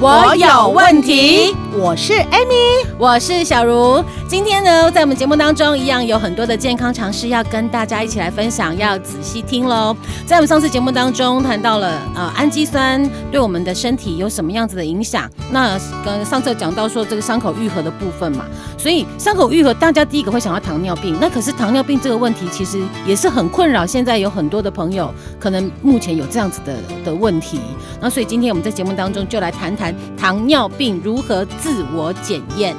我有问题，我是 Amy，我是小茹。今天呢，在我们节目当中，一样有很多的健康常识要跟大家一起来分享，要仔细听喽。在我们上次节目当中谈到了呃氨基酸对我们的身体有什么样子的影响，那跟上次讲到说这个伤口愈合的部分嘛，所以伤口愈合，大家第一个会想到糖尿病，那可是糖尿病这个问题其实也是很困扰，现在有很多的朋友可能目前有这样子的的问题，那所以今天我们在节目当中就来谈谈。糖尿病如何自我检验？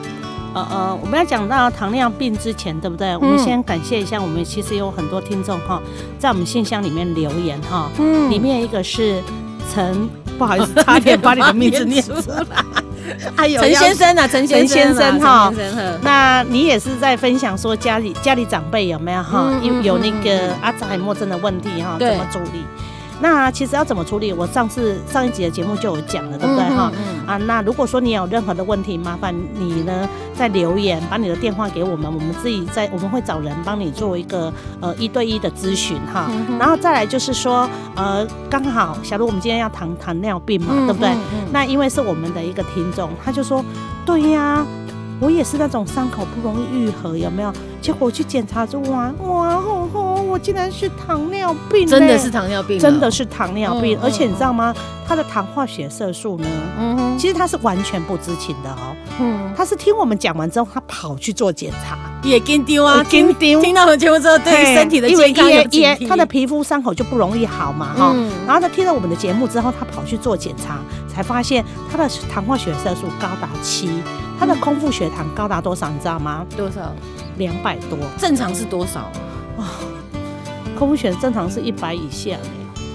呃呃，我们要讲到糖尿病之前，对不对？嗯、我们先感谢一下，我们其实有很多听众哈，在我们信箱里面留言哈。嗯，里面一个是陈，不好意思，差点把你的名字念出来。哎呦，陈先生啊，陈先生哈。那你也是在分享说家里家里长辈有没有哈？有、嗯、有那个阿兹海默症的问题哈？怎么处理？那其实要怎么处理？我上次上一集的节目就有讲了，对不对哈？嗯嗯、啊，那如果说你有任何的问题，麻烦你呢在留言，把你的电话给我们，我们自己在我们会找人帮你做一个呃一对一的咨询哈。嗯、然后再来就是说呃刚好，假如我们今天要谈糖尿病嘛，嗯、对不对？那因为是我们的一个听众，他就说对呀，我也是那种伤口不容易愈合，有没有？结果我去检查之后，哇哇吼吼。我竟然是糖尿病，真的是糖尿病，真的是糖尿病，而且你知道吗？他的糖化血色素呢？嗯哼，其实他是完全不知情的哦。嗯，他是听我们讲完之后，他跑去做检查，也跟丢啊，跟丢。听到我们节目之后，对身体的健康有警惕。他的皮肤伤口就不容易好嘛，哈。然后他听了我们的节目之后，他跑去做检查，才发现他的糖化血色素高达七，他的空腹血糖高达多少？你知道吗？多少？两百多。正常是多少？啊？空腹血正常是一百以下，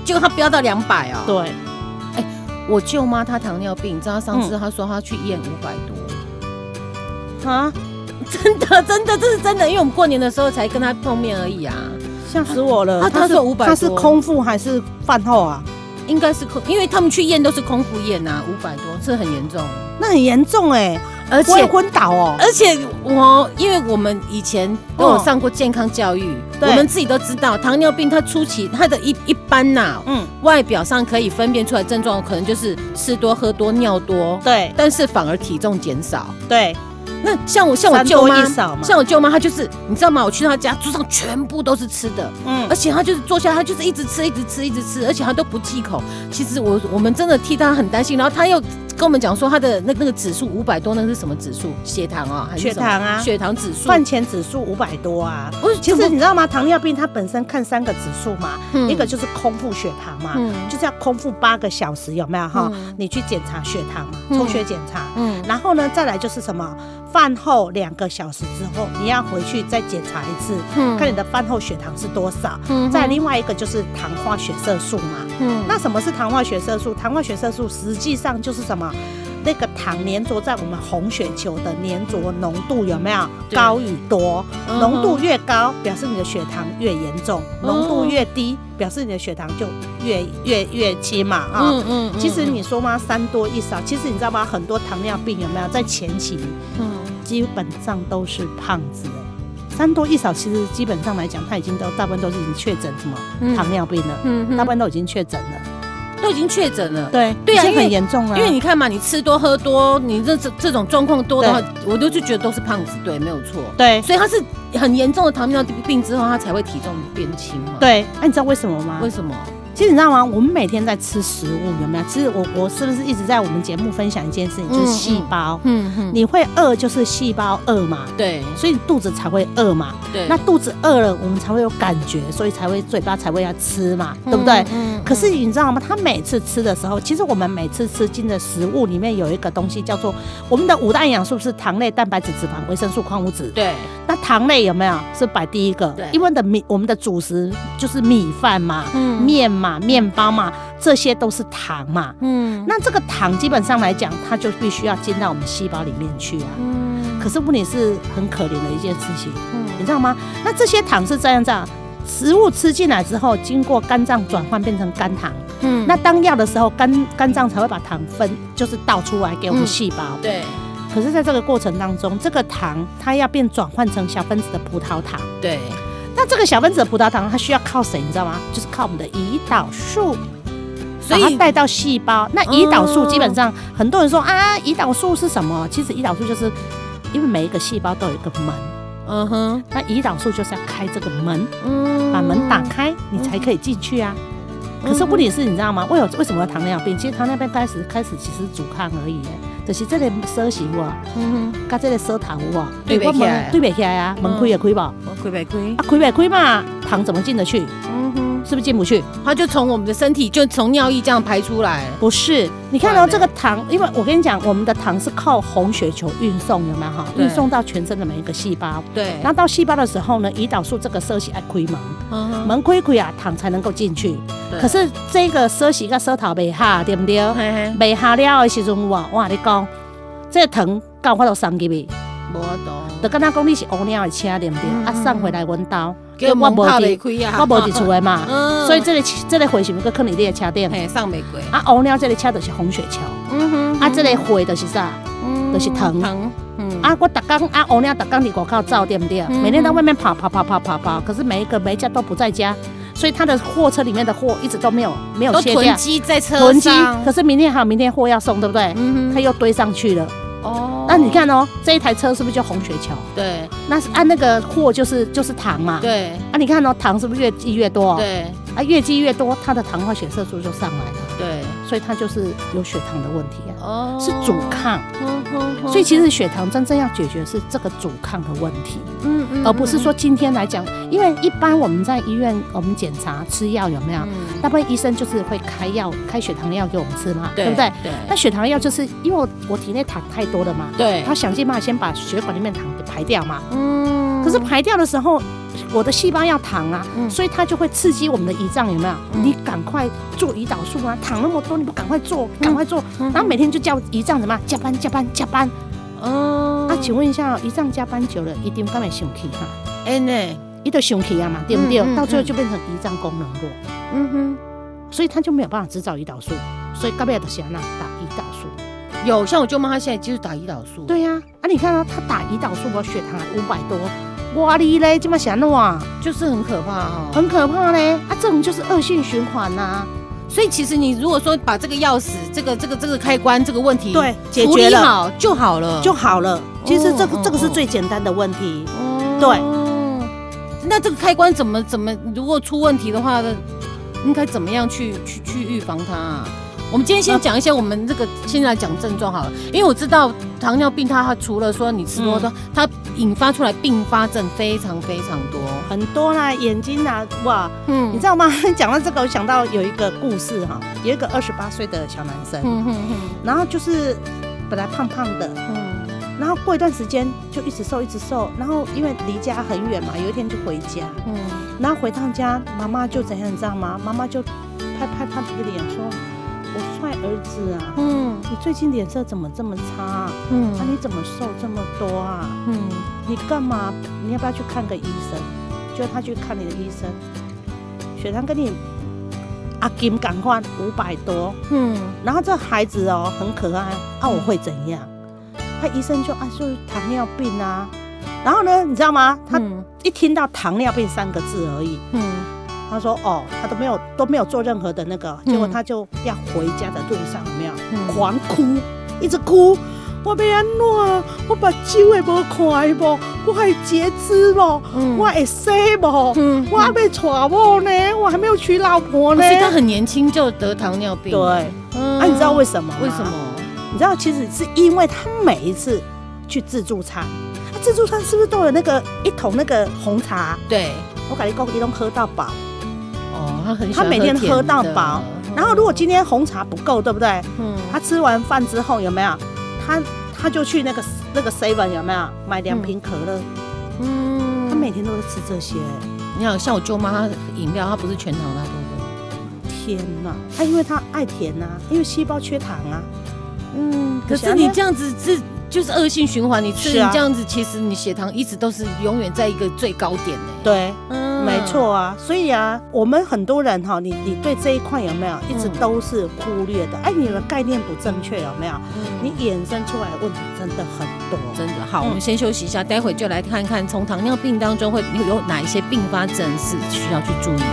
结果他飙到两百啊！对，哎、欸，我舅妈她糖尿病，你知道上次她说她去验五百多，啊、嗯，真的真的这是真的，因为我们过年的时候才跟她碰面而已啊，吓死我了！她她说五百，她是空腹还是饭后啊？应该是空，因为他们去验都是空腹验啊，五百多，这很严重，那很严重哎、欸。而且昏倒哦！而且我，因为我们以前都有上过健康教育，我们自己都知道，糖尿病它初期它的一一般呐，嗯，外表上可以分辨出来症状，可能就是吃多喝多尿多，对，但是反而体重减少，对。那像我像我舅妈，像我舅妈，她就是你知道吗？我去她家，桌上全部都是吃的，嗯，而且她就是坐下，她就是一直吃，一直吃，一直吃，而且她都不忌口。其实我我们真的替她很担心，然后她又。跟我们讲说她的那那个指数五百多，那个是什么指数？血糖啊，还是血糖啊？血糖指数，饭前指数五百多啊。不是其实你知道吗？糖尿病它本身看三个指数嘛，一个就是空腹血糖嘛，就是要空腹八个小时，有没有哈？你去检查血糖嘛，抽血检查。嗯。然后呢，再来就是什么？饭后两个小时之后，你要回去再检查一次，看你的饭后血糖是多少。嗯。再另外一个就是糖化血色素嘛。嗯。那什么是糖化血色素？糖化血色素实际上就是什么？那个糖粘着在我们红血球的粘着浓度有没有高与多？浓度越高，表示你的血糖越严重；浓度越低，表示你的血糖就越越越轻嘛啊。嗯嗯。其实你说嘛，三多一少，其实你知道吗？很多糖尿病有没有在前期，嗯，基本上都是胖子哎。三多一少，其实基本上来讲，他已经都大部分都是已经确诊什么糖尿病了，嗯，大部分都已经确诊了。都已经确诊了，对对啊，很严重啊。因为你看嘛，你吃多喝多，你这这这种状况多的话，我都就觉得都是胖子，对，没有错，对。所以他是很严重的糖尿病之后，他才会体重变轻嘛。对，那你知道为什么吗？为什么？其实你知道吗？我们每天在吃食物，有没有？其实我我是不是一直在我们节目分享一件事情，就是细胞。嗯嗯。你会饿，就是细胞饿嘛。对。所以你肚子才会饿嘛。对。那肚子饿了，我们才会有感觉，所以才会嘴巴才会要吃嘛，对不对？嗯。可是你知道吗？他每次吃的时候，其实我们每次吃进的食物里面有一个东西叫做我们的五大营养素，是糖类、蛋白质、脂肪、维生素、矿物质。对。那糖类有没有是摆第一个？对。因为的米，我们的主食就是米饭嘛，嗯，面嘛，面包嘛。这些都是糖嘛，嗯，那这个糖基本上来讲，它就必须要进到我们细胞里面去啊，嗯，可是问题是很可怜的一件事情，嗯，你知道吗？那这些糖是这样这样，食物吃进来之后，经过肝脏转换变成肝糖，嗯，那当药的时候，肝肝脏才会把糖分就是倒出来给我们细胞，对。可是，在这个过程当中，这个糖它要变转换成小分子的葡萄糖。对。那这个小分子的葡萄糖，它需要靠谁？你知道吗？就是靠我们的胰岛素，所以它带到细胞。那胰岛素基本上，很多人说啊，胰岛素是什么？其实胰岛素就是因为每一个细胞都有一个门。嗯哼。那胰岛素就是要开这个门，嗯，把门打开，你才可以进去啊。可是问题是，你知道吗？为有为什么有糖尿病？其实糖尿病开始开始其实阻抗而已。就是这个锁匙哇，嗯这个锁头哇，对不起。来，对不起来啊，门开也开无，开不开？啊，开不开嘛？糖怎么进得去？嗯哼，是不是进不去？它就从我们的身体，就从尿液这样排出来。不是，你看到这个糖，因为我跟你讲，我们的糖是靠红血球运送，的嘛哈？运送到全身的每一个细胞。对。然后到细胞的时候呢，胰岛素这个色系爱开门，门开开啊，糖才能够进去。可是这个色系跟舌头没下，对不对？没下了的时候，我我跟你讲，这个糖到我都送给你。无懂。就跟他讲你是乌鸟的车，对不对？啊，送回来阮兜，叫我无伫，我无伫 厝的嘛。所以这个这个货是不是可能你的车顶？嘿，送玫瑰。啊，乌鸟这个车就是红雪橇。嗯哼。啊，这个货就是啥？就是糖。糖。啊，我逐工啊，乌鸟逐工伫外口走，对不对？每天在外面跑跑跑跑跑跑，可是每一个每一家都不在家。所以他的货车里面的货一直都没有没有卸掉，囤积在车上。可是明天还有明天货要送，对不对？嗯哼，他又堆上去了。哦，那你看哦，这一台车是不是叫红雪球？对，那是按那个货就是就是糖嘛。对，啊，你看哦，糖是不是越积越多？对，啊，越积越多，它的糖化血色素就上来了。对，所以它就是有血糖的问题啊。哦，是阻抗。所以其实血糖真正要解决是这个阻抗的问题。嗯嗯，而不是说今天来讲，因为一般我们在医院我们检查吃药有没有？大部分医生就是会开药开血糖药给我们吃嘛，对不对？对。那血糖药就是因为我我体内糖太多了嘛，对，他想尽办法先把血管里面糖给排掉嘛。嗯。可是排掉的时候，我的细胞要糖啊，所以它就会刺激我们的胰脏有没有？你赶快做胰岛素啊，糖那么多，你不赶快做，赶快做，然后每天就叫胰脏什么加班加班加班。哦。那请问一下，胰脏加班久了，一定干嘛生气哈？哎呢，一直生气啊嘛，对不对？到最后就变成胰脏功能弱。嗯哼。所以他就没有办法制造胰岛素，所以干嘛都想那打胰岛素。有，像我舅妈，她现在就是打胰岛素。对呀，啊，你看啊，她打胰岛素，我血糖五百多。哇哩嘞，这么想的哇，就是很可怕哈，很可怕嘞啊！这种就是恶性循环呐。所以其实你如果说把这个钥匙、这个这个这个开关这个问题对解决了好就好了，就好了。其实这个这个是最简单的问题。对，那这个开关怎么怎么如果出问题的话呢？应该怎么样去去去预防它啊？我们今天先讲一些我们这个现在来讲症状好了，因为我知道糖尿病它它除了说你吃多的，它引发出来并发症非常非常多，很多啦，眼睛啊，哇，嗯，你知道吗？讲到这个，我想到有一个故事哈，有一个二十八岁的小男生，嗯嗯嗯，然后就是本来胖胖的，嗯，然后过一段时间就一直瘦一直瘦，然后因为离家很远嘛，有一天就回家，嗯，然后回趟家，妈妈就怎样，你知道吗？妈妈就拍拍他的脸说。我帅儿子啊，嗯，你最近脸色怎么这么差？嗯，啊，你怎么瘦这么多啊？嗯，你干嘛？你要不要去看个医生？就他去看你的医生，血糖跟你阿金赶快五百多，嗯，然后这孩子哦很可爱，啊，我会怎样？他医生就啊，就是糖尿病啊，然后呢，你知道吗？他一听到糖尿病三个字而已，嗯。他说：“哦，他都没有都没有做任何的那个，结果他就要回家的路上，有没有、嗯、狂哭，一直哭。我被安诺，我把机会不开不，我还截肢不，嗯、我会死不，嗯、我还没娶我呢，我还没有娶老婆呢。所以他很年轻就得糖尿病。对，嗯、啊，你知道为什么？为什么？你知道其实是因为他每一次去自助餐，他自助餐是不是都有那个一桶那个红茶？对，我感觉够一都喝到饱。”他很他每天喝到饱，然后如果今天红茶不够，对不对？嗯，他吃完饭之后有没有？他他就去那个那个 seven 有没有买两瓶可乐？嗯，他每天都会吃这些。你看，像我舅妈，她饮料她不是全糖，她都喝。天哪！啊，因为她爱甜呐、啊，因为细胞缺糖啊。嗯，可是你这样子是就是恶性循环，你吃你这样子，其实你血糖一直都是永远在一个最高点呢。对，嗯，没错啊。所以啊，我们很多人哈，你你对这一块有没有一直都是忽略的？哎，你的概念不正确有没有？你衍生出来的问题真的很多，真的。好，我们先休息一下，待会就来看看从糖尿病当中会有哪一些并发症是需要去注意的。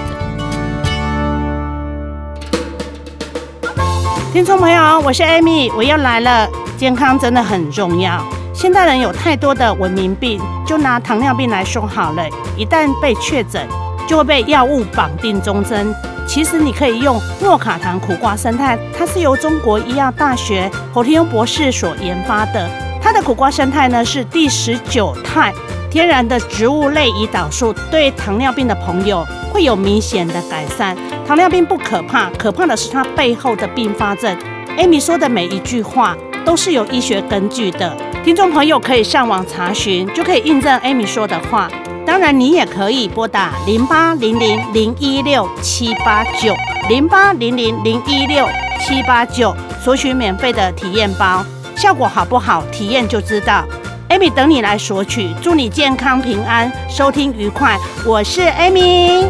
听众朋友，我是 Amy，我又来了。健康真的很重要。现代人有太多的文明病，就拿糖尿病来说好了。一旦被确诊，就会被药物绑定终身。其实你可以用诺卡糖苦瓜胜肽，它是由中国医药大学侯天庸博士所研发的。它的苦瓜胜肽呢是第十九肽，天然的植物类胰岛素，对糖尿病的朋友会有明显的改善。糖尿病不可怕，可怕的是它背后的并发症。Amy 说的每一句话都是有医学根据的，听众朋友可以上网查询，就可以印证 Amy 说的话。当然，你也可以拨打零八零零零一六七八九零八零零零一六七八九，索取免费的体验包，效果好不好，体验就知道。Amy 等你来索取，祝你健康平安，收听愉快。我是 Amy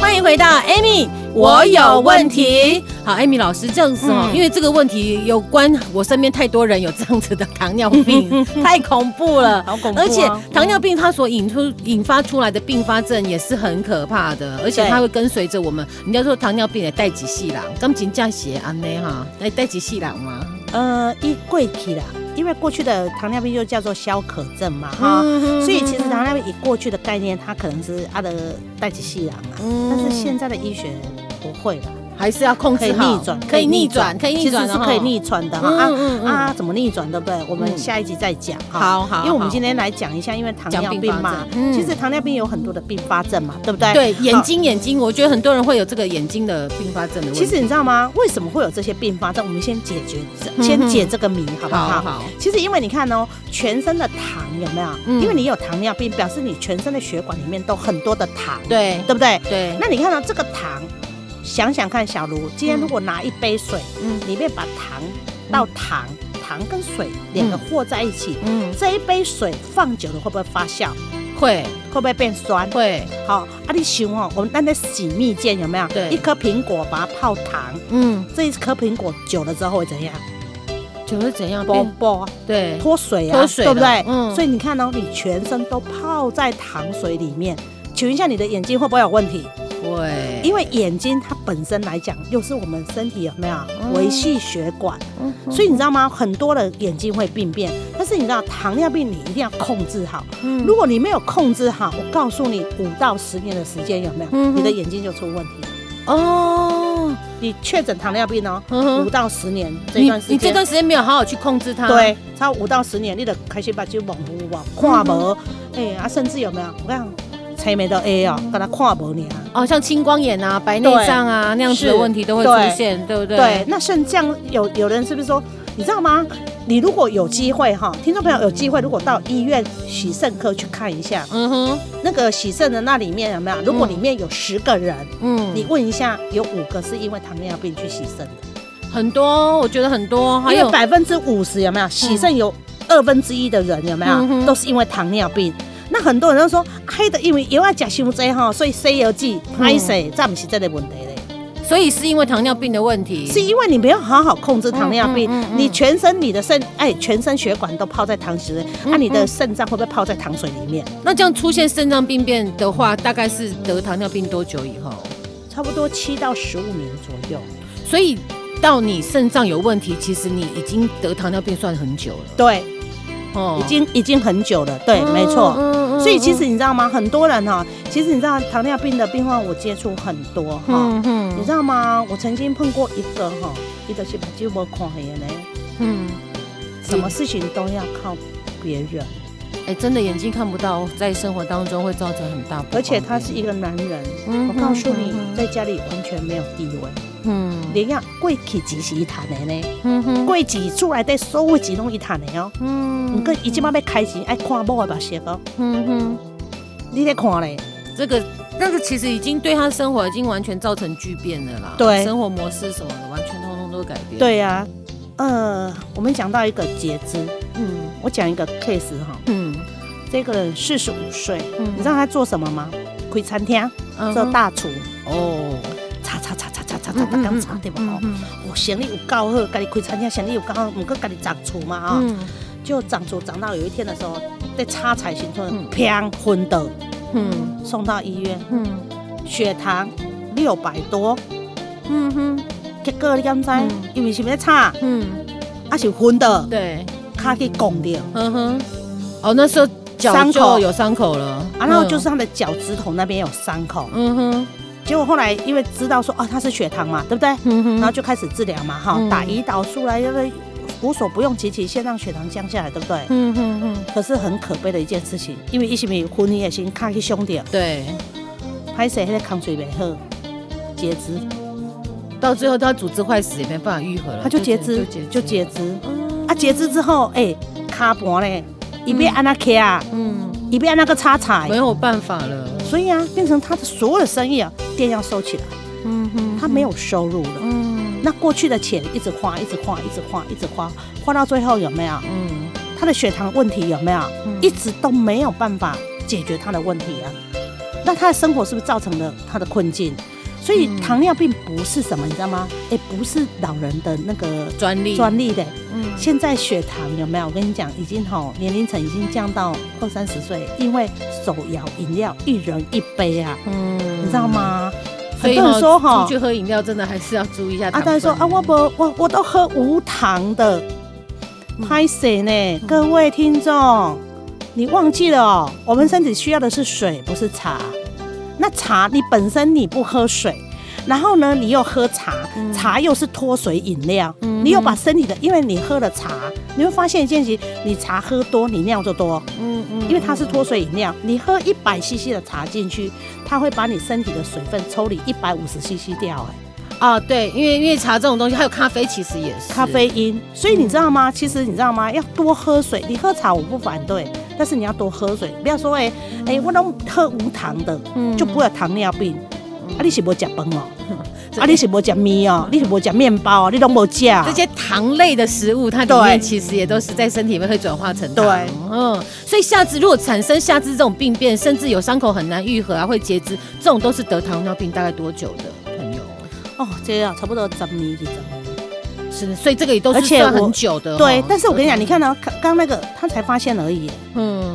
欢迎。回到 Amy，我有问题。好艾米老师这样子哦，因为这个问题有关我身边太多人有这样子的糖尿病，太恐怖了，好恐怖。而且糖尿病它所引出引发出来的并发症也是很可怕的，而且它会跟随着我们。人家说糖尿病也带几细郎，刚紧这样写安内哈，带带几细郎吗？呃，一贵体啦。因为过去的糖尿病就叫做消渴症嘛，哈、嗯，所以其实糖尿病以过去的概念，它可能是阿的代谢细胞啊，但是现在的医学不会了。还是要控制好，逆转，可以逆转，可以逆转，其实是可以逆转的哈。啊啊，怎么逆转，对不对？我们下一集再讲哈。好好，因为我们今天来讲一下，因为糖尿病嘛，其实糖尿病有很多的并发症嘛，对不对？对，眼睛眼睛，我觉得很多人会有这个眼睛的并发症的问题。其实你知道吗？为什么会有这些并发症？我们先解决，先解这个谜，好不好？好。其实因为你看哦，全身的糖有没有？因为你有糖尿病，表示你全身的血管里面都很多的糖，对，对不对？对。那你看到这个糖？想想看，小卢，今天如果拿一杯水，嗯，里面把糖倒糖，糖跟水两个和在一起，嗯，这一杯水放久了会不会发酵？会，会不会变酸？会。好，啊，你想哦，我们那在洗蜜饯有没有？对，一颗苹果把它泡糖，嗯，这一颗苹果久了之后会怎样？久了怎样？啵啵，对，脱水啊，脱水，对不对？嗯，所以你看哦，你全身都泡在糖水里面，请问一下你的眼睛会不会有问题？对，因为眼睛它本身来讲，又是我们身体有没有维系血管，嗯、所以你知道吗？很多的眼睛会病变，但是你知道糖尿病你一定要控制好。嗯、如果你没有控制好，我告诉你，五到十年的时间有没有？嗯、你的眼睛就出问题哦。你确诊糖尿病哦，五到十年这段时间，你这段时间没有好好去控制它，对，超五到十年，你的开始把就模糊吧，看无，哎啊，甚至有没有？我看。才没到 A 哦，把它看不了哦，像青光眼啊、白内障啊那样子的问题都会出现，对不对？对，那肾脏有有人是不是说，你知道吗？你如果有机会哈，听众朋友有机会，如果到医院洗肾科去看一下，嗯哼，那个洗肾的那里面有没有？如果里面有十个人，嗯，你问一下，有五个是因为糖尿病去洗肾的，很多，我觉得很多，还有百分之五十有没有？洗肾有二分之一的人有没有？都是因为糖尿病。那很多人都说，黑的因为又要吃伤多哈，所以西药剂拍谁，这不是这个问题嘞。所以是因为糖尿病的问题，是因为你没有好好控制糖尿病，嗯嗯嗯嗯、你全身你的肾哎，全身血管都泡在糖水里，那、你的肾脏会不会泡在糖水里面？那这样出现肾脏病变的话，大概是得糖尿病多久以后？差不多七到十五年左右。所以到你肾脏有问题，其实你已经得糖尿病算很久了。对。哦，已经已经很久了，对，没错。所以其实你知道吗？很多人哈，其实你知道糖尿病的病患，我接触很多哈。嗯，你知道吗？我曾经碰过一个哈，一个是把酒窝看黑的呢。嗯，什么事情都要靠别人。哎，真的眼睛看不到，在生活当中会造成很大。而且他是一个男人，我告诉你，在家里完全没有地位。嗯，你呀，贵气钱是一谈的呢。嗯哼，贵气出来的所有钱拢一谈的哦。嗯，你跟伊即马要开钱爱看某的目色哦。嗯哼，你得看嘞，这个那个其实已经对他生活已经完全造成巨变了啦。对，生活模式什么的，完全通通都改变。对呀、啊，呃，我们讲到一个截肢，嗯，我讲一个 case 哈，嗯，这个人四十五岁，嗯，你知道他做什么吗？开餐厅，做大厨。哦，擦擦擦刚擦对吧？哦，我生意有够好，家己开餐厅生意有够好，唔过家己长厨嘛啊，就长厨长到有一天的时候。在插彩行村，砰昏倒，嗯，送到医院，嗯，血糖六百多，嗯哼，结果你敢知？因为是要插，嗯，啊是昏倒，对，卡去拱掉，嗯哼，哦，那时候伤口。有伤口了，然后就是他的脚趾头那边有伤口，嗯哼，结果后来因为知道说啊他是血糖嘛，对不对？然后就开始治疗嘛，哈，打胰岛素来，因为。无所不用其极，先让血糖降下来，对不对？嗯嗯嗯。可是很可悲的一件事情，因为一些没昏迷的心，卡去胸掉。对。拍谁还在抗水没喝，截肢，到最后他组织坏死也没办法愈合了，他就截肢，就截肢。嗯。啊，截肢之后，哎，卡盘嘞，一边按那卡啊，嗯，一边按那个叉叉，没有办法了。所以啊，变成他的所有的生意啊，店要收起来。嗯哼。他没有收入了。嗯。那过去的钱一直花，一直花，一直花，一直花，花到最后有没有？嗯，他的血糖问题有没有？嗯，一直都没有办法解决他的问题啊。那他的生活是不是造成了他的困境？所以糖尿病不是什么，你知道吗？哎，不是老人的那个专利专利的。嗯，现在血糖有没有？我跟你讲，已经吼年龄层已经降到二三十岁，因为手摇饮料一人一杯啊。嗯，你知道吗？很多人说哈，出去喝饮料真的还是要注意一下。阿丹说啊，我不，我我都喝无糖的。拍谁呢？各位听众，你忘记了哦，我们身体需要的是水，不是茶。那茶你本身你不喝水。然后呢，你又喝茶，茶又是脱水饮料，嗯、你又把身体的，因为你喝了茶，你会发现一件事，你茶喝多，你尿就多，嗯嗯，因为它是脱水饮料，你喝一百 CC 的茶进去，它会把你身体的水分抽离一百五十 CC 掉，哎，啊对，因为因为茶这种东西，还有咖啡其实也是。咖啡因，所以你知道吗？其实你知道吗？要多喝水，你喝茶我不反对，但是你要多喝水，不要说哎哎，我都喝无糖的，就不会有糖尿病。啊，你是无食饭哦？啊，你是无食面哦？你是无食面包哦？你都无食。这些糖类的食物，它里面其实也都是在身体里面会转化成糖。对，嗯，所以下肢如果产生下肢这种病变，甚至有伤口很难愈合啊，会截肢，这种都是得糖尿病大概多久的朋友？哦，这样差不多十年几年。是的，所以这个也都是算很久的。对，但是我跟你讲，你看到刚刚那个他才发现而已。嗯。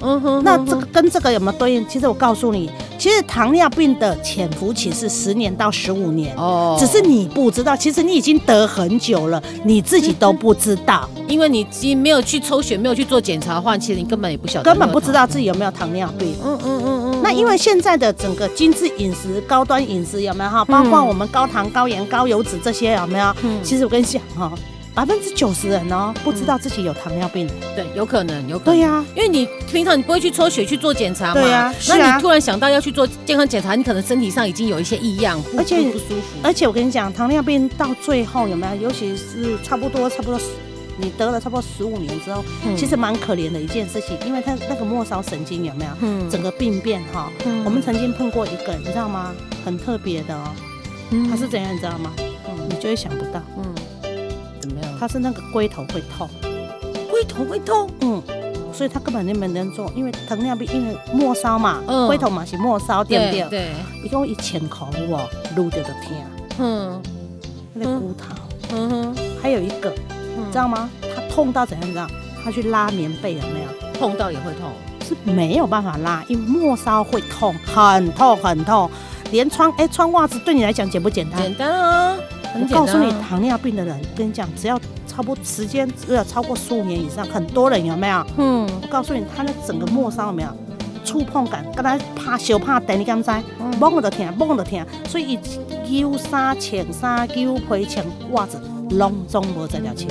嗯哼，那这个跟这个有没有对应？其实我告诉你，其实糖尿病的潜伏期是十年到十五年哦，只是你不知道，其实你已经得很久了，你自己都不知道，因为你其实没有去抽血，没有去做检查的话，其实你根本也不晓得，根本不知道自己有没有糖尿病。嗯嗯嗯嗯。那因为现在的整个精致饮食、高端饮食有没有哈？包括我们高糖、高盐、高油脂这些有没有？嗯，其实我跟你讲哈。百分之九十人哦，不知道自己有糖尿病。对，有可能，有可能。对呀，因为你平常你不会去抽血去做检查嘛。对呀。那你突然想到要去做健康检查，你可能身体上已经有一些异样，而且不舒服。而且我跟你讲，糖尿病到最后有没有？尤其是差不多差不多，你得了差不多十五年之后，其实蛮可怜的一件事情，因为他那个末梢神经有没有？嗯。整个病变哈。嗯。我们曾经碰过一个，你知道吗？很特别的哦。嗯。他是怎样，你知道吗？嗯。你就会想不到。嗯。他是那个龟头会痛，龟头会痛，嗯，所以他根本就没能做，因为糖尿病，因为末梢嘛，嗯，龟头嘛是末梢，对不对？对，一共一千口哦，撸掉的天，嗯，那个骨头，嗯哼，还有一个，你知道吗？他痛到怎样？你知道？他去拉棉被有没有？痛到也会痛，是没有办法拉，因为末梢会痛，很痛很痛，连穿哎穿袜子对你来讲简不简单？简单啊。我告诉你，糖尿病的人，跟你讲，只要超过时间，只要超过十五年以上，很多人有没有？嗯，我告诉你，他的整个末梢有没有触碰感？刚才怕小怕等，你敢知？摸都疼，摸都疼，所以旧衫、穿衫、旧被、穿袜子，拢总无这条钱。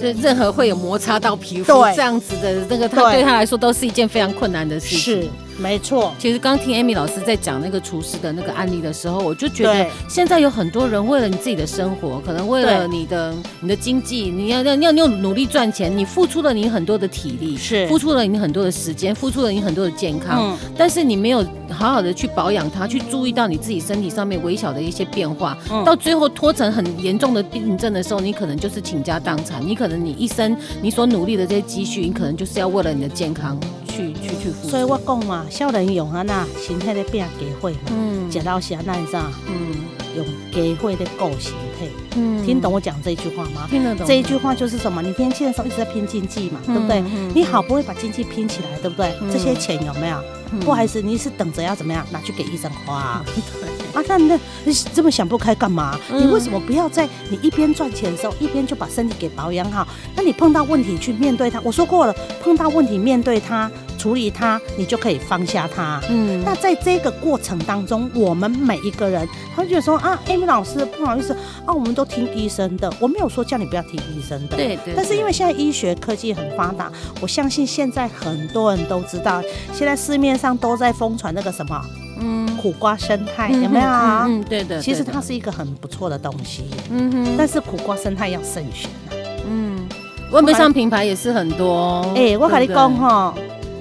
就任何会有摩擦到皮肤这样子的那个，他对他来说都是一件非常困难的事情。是。没错。其实刚听 Amy 老师在讲那个厨师的那个案例的时候，我就觉得现在有很多人为了你自己的生活，可能为了你的你的经济，你要要要要努力赚钱，你付出了你很多的体力，是。付出了你很多的时间，付出了你很多的健康，嗯、但是你没有好好的去保养它，去注意到你自己身体上面微小的一些变化，嗯、到最后拖成很严重的病症的时候，你可能就是倾家荡产，你可能你一生你所努力的这些积蓄，你可能就是要为了你的健康去去去付出。所以我讲嘛，少年用啊那身体的变机会嘛，嗯，食到啥那啥，嗯，用机会的顾身体，嗯，听懂我讲这句话吗？听得懂。这一句话就是什么？你年轻的时候一直在拼经济嘛，嗯、对不对？嗯、你好不容易把经济拼起来，对不对？嗯、这些钱有没有？嗯、不好意思，你是等着要怎么样拿去给医生花？对。啊，那那你这么想不开干嘛？嗯、你为什么不要在你一边赚钱的时候，一边就把身体给保养好？那你碰到问题去面对它。我说过了，碰到问题面对它，处理它，你就可以放下它。嗯，那在这个过程当中，我们每一个人，他就说啊，Amy 老师不好意思啊，我们都听医生的，我没有说叫你不要听医生的。对对，对。但是因为现在医学科技很发达，我相信现在很多人都知道，现在市面上都在疯传那个什么。嗯，苦瓜生态有没有啊？嗯，对的。其实它是一个很不错的东西。嗯哼。但是苦瓜生态要慎选啊。嗯。外面上品牌也是很多。哎，我跟你讲哈，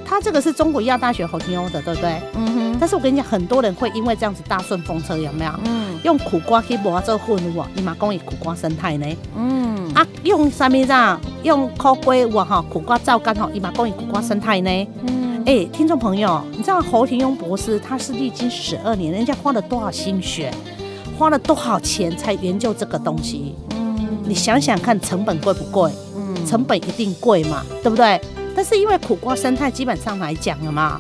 它这个是中国医药大学侯廷庸的，对不对？嗯哼。但是我跟你讲，很多人会因为这样子搭顺风车，有没有？嗯。用苦瓜去磨做混物，你嘛讲以苦瓜生态呢？嗯。啊，用什么样？用苦瓜哇哈，苦瓜皂干哈，你嘛讲以苦瓜生态呢？嗯。哎、欸，听众朋友，你知道侯廷庸博士他是历经十二年，人家花了多少心血，花了多少钱才研究这个东西？嗯，你想想看，成本贵不贵？嗯，成本一定贵嘛，对不对？但是因为苦瓜生态基本上来讲了嘛，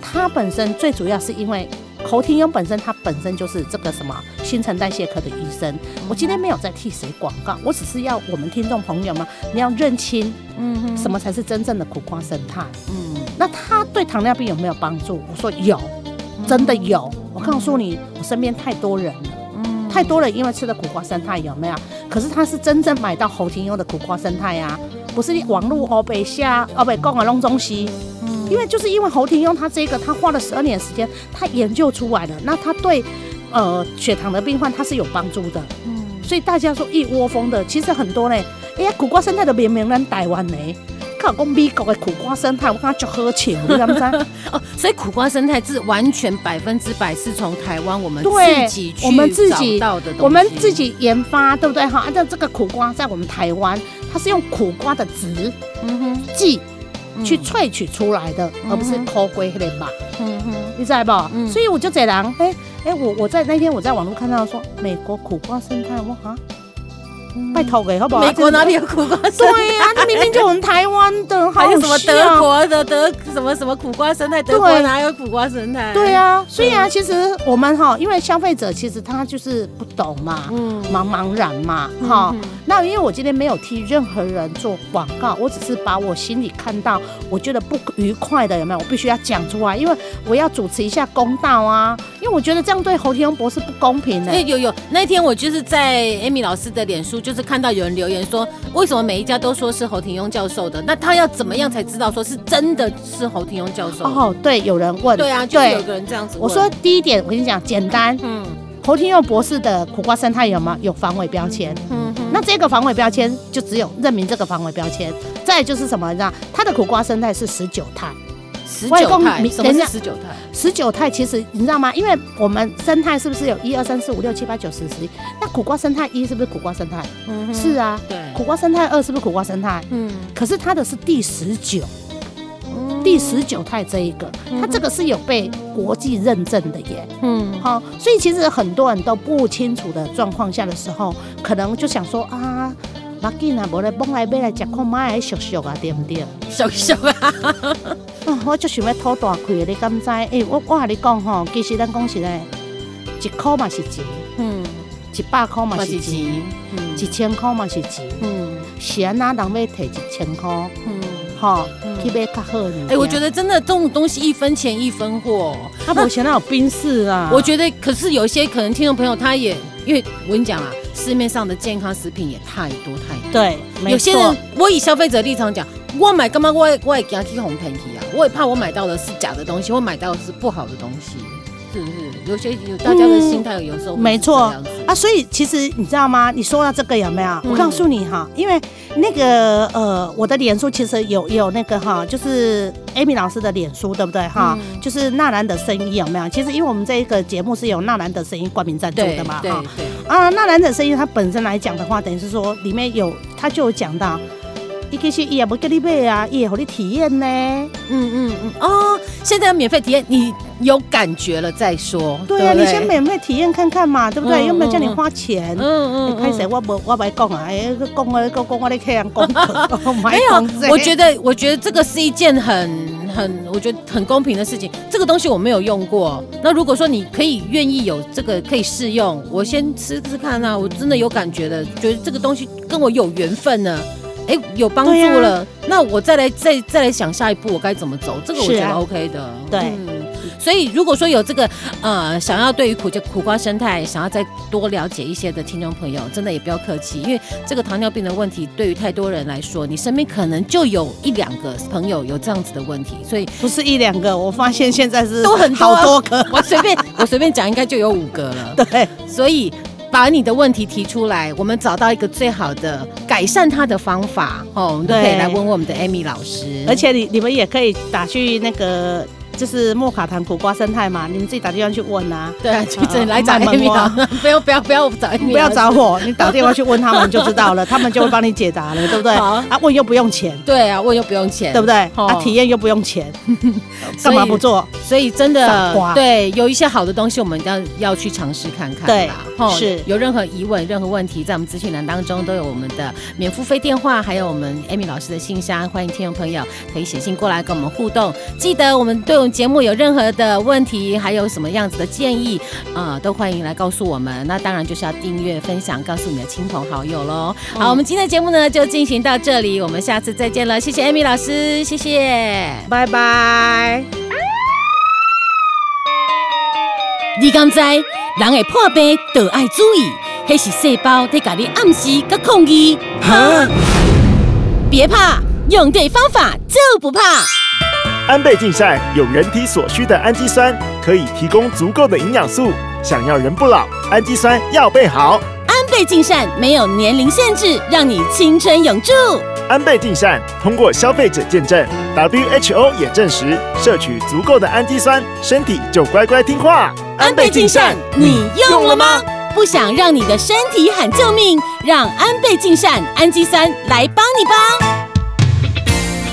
它本身最主要是因为侯廷庸本身他本身就是这个什么新陈代谢科的医生。我今天没有在替谁广告，我只是要我们听众朋友们，你要认清，嗯，什么才是真正的苦瓜生态？嗯。那它对糖尿病有没有帮助？我说有，真的有。我告诉你，我身边太多人了，嗯，太多人因为吃的苦瓜生态有没有？可是他是真正买到侯廷庸的苦瓜生态啊，不是网络欧北下欧北讲啊弄东西，嗯，因为就是因为侯廷庸他这个他花了十二年时间，他研究出来了，那他对呃血糖的病患他是有帮助的，嗯，所以大家说一窝蜂的，其实很多呢，哎呀苦瓜生态的明明人台湾呢。老公美国的苦瓜生态，我跟他就喝酒，你知道吗？哦，所以苦瓜生态是完全百分之百是从台湾我们自己去我们自己找到的东西，我们自己研发，对不对？哈，按照这个苦瓜在我们台湾，它是用苦瓜的籽、嗯哼，剂去萃取出来的，嗯、而不是苦瓜的吧。嗯哼，你知道不？嗯、所以我就这样，哎、欸、哎、欸，我我在那天我在网络看到说美国苦瓜生态，我哈。拜托给好不好？美国哪里有苦瓜生态？对呀、啊，那明明就我们台湾 的，还有什么德国的德什么什么苦瓜生态？德国哪有苦瓜生态？对啊，所以啊，其实我们哈，因为消费者其实他就是不懂嘛，嗯，茫茫然嘛，哈。那因为我今天没有替任何人做广告，我只是把我心里看到我觉得不愉快的有没有？我必须要讲出来，因为我要主持一下公道啊。因为我觉得这样对侯廷庸博士不公平的、欸。有有，那天我就是在 Amy 老师的脸书，就是看到有人留言说，为什么每一家都说是侯廷庸教授的？那他要怎么样才知道说是真的是侯廷庸教授？哦，对，有人问。对啊，就是有个人这样子问。我说第一点，我跟你讲，简单。嗯。侯廷庸博士的苦瓜生态有吗？有防伪标签。那这个防伪标签就只有认明这个防伪标签。再就是什么？你知道，它的苦瓜生态是十九态。十九态。什么是十九态？十九态其实你知道吗？因为我们生态是不是有一二三四五六七八九十十一？那苦瓜生态一是不是苦瓜生态？嗯。是啊。对。苦瓜生态二是不是苦瓜生态？嗯。可是它的是第十九。第十九态这一个，它这个是有被国际认证的耶。嗯，好，所以其实很多人都不清楚的状况下的时候，可能就想说啊，马吉啊，无来帮来买来食看，买来熟熟啊，对不对？熟熟啊！我就想要吐大亏，你敢知？哎、欸，我我跟你讲吼，其实咱讲实嘞，一块嘛是钱，嗯，一百块嘛是钱，嗯，一千块嘛是钱，嗯，是啊，哪人要提一千块？嗯。好，特别卡好。哎，我觉得真的这种东西一分钱一分货。他以前那有冰室啊。我觉得，可是有一些可能听众朋友他也，因为我跟你讲啊，市面上的健康食品也太多太多。对，有些人，我以消费者立场讲，我买干嘛？我我也给他去红盆去啊。我也怕我买到的是假的东西，我买到的是不好的东西，是不是？有些有大家的心态有时候没错啊，所以其实你知道吗？你说到这个有没有？我告诉你哈，因为那个呃，我的脸书其实有有那个哈，就是 Amy 老师的脸书，对不对哈？就是纳兰的声音有没有？其实因为我们这一个节目是有纳兰的声音冠名赞助的嘛，哈，啊，纳兰的声音它本身来讲的话，等于是说里面有它就有讲到。一个是也不给你买啊，也好你体验呢。嗯嗯嗯哦，现在要免费体验，你有感觉了再说。对啊，你先免费体验看看嘛，对不对？又没有叫你花钱。嗯嗯。开始我不我不讲啊，哎，讲啊讲讲我的客人讲。没有，我觉得我觉得这个是一件很很我觉得很公平的事情。这个东西我没有用过，那如果说你可以愿意有这个可以试用，我先吃吃看啊，我真的有感觉的，觉得这个东西跟我有缘分呢。哎，有帮助了，啊、那我再来再再来想下一步我该怎么走，这个我觉得 OK 的。啊、对、嗯，所以如果说有这个呃想要对于苦就苦瓜生态想要再多了解一些的听众朋友，真的也不要客气，因为这个糖尿病的问题对于太多人来说，你身边可能就有一两个朋友有这样子的问题，所以不是一两个，我发现现在是都很好多个，我随便我随便讲应该就有五个了。对，所以。把你的问题提出来，我们找到一个最好的改善它的方法，哦，我们都可以来问问我们的 Amy 老师，而且你你们也可以打去那个。就是莫卡糖苦瓜生态嘛，你们自己打电话去问啊。对啊，去来找师，不要不要不要找 Amy，不要找我，你打电话去问他们就知道了，他们就会帮你解答了，对不对？啊，问又不用钱。对啊，问又不用钱，对不对？啊，体验又不用钱，干嘛不做？所以真的，对，有一些好的东西，我们要要去尝试看看。对，是有任何疑问、任何问题，在我们资讯栏当中都有我们的免付费电话，还有我们 Amy 老师的信箱，欢迎听众朋友可以写信过来跟我们互动。记得我们对。节目有任何的问题，还有什么样子的建议啊、呃，都欢迎来告诉我们。那当然就是要订阅、分享，告诉你的亲朋好友喽。嗯、好，我们今天的节目呢就进行到这里，我们下次再见了。谢谢 Amy 老师，谢谢，拜拜。你敢知人会破病都爱注意，那是细胞在给你暗示跟抗议。哈，别怕，用对方法就不怕。安倍晋善有人体所需的氨基酸，可以提供足够的营养素。想要人不老，氨基酸要备好。安倍晋善没有年龄限制，让你青春永驻。安倍晋善通过消费者见证，WHO 也证实，摄取足够的氨基酸，身体就乖乖听话。安倍晋善，你用了吗？不想让你的身体喊救命，让安倍晋善氨基酸来帮你吧。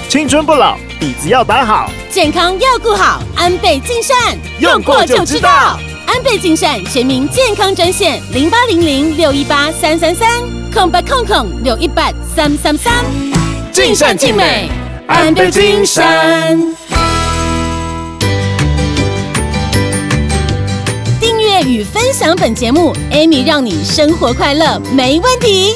青春不老。底子要打好，健康要顾好，安倍晋善用过就知道。安倍晋善全民健康专线零八零零六一八三三三空八空空六一八三三三，尽善尽美，安倍晋善。订阅与分享本节目，Amy 让你生活快乐没问题。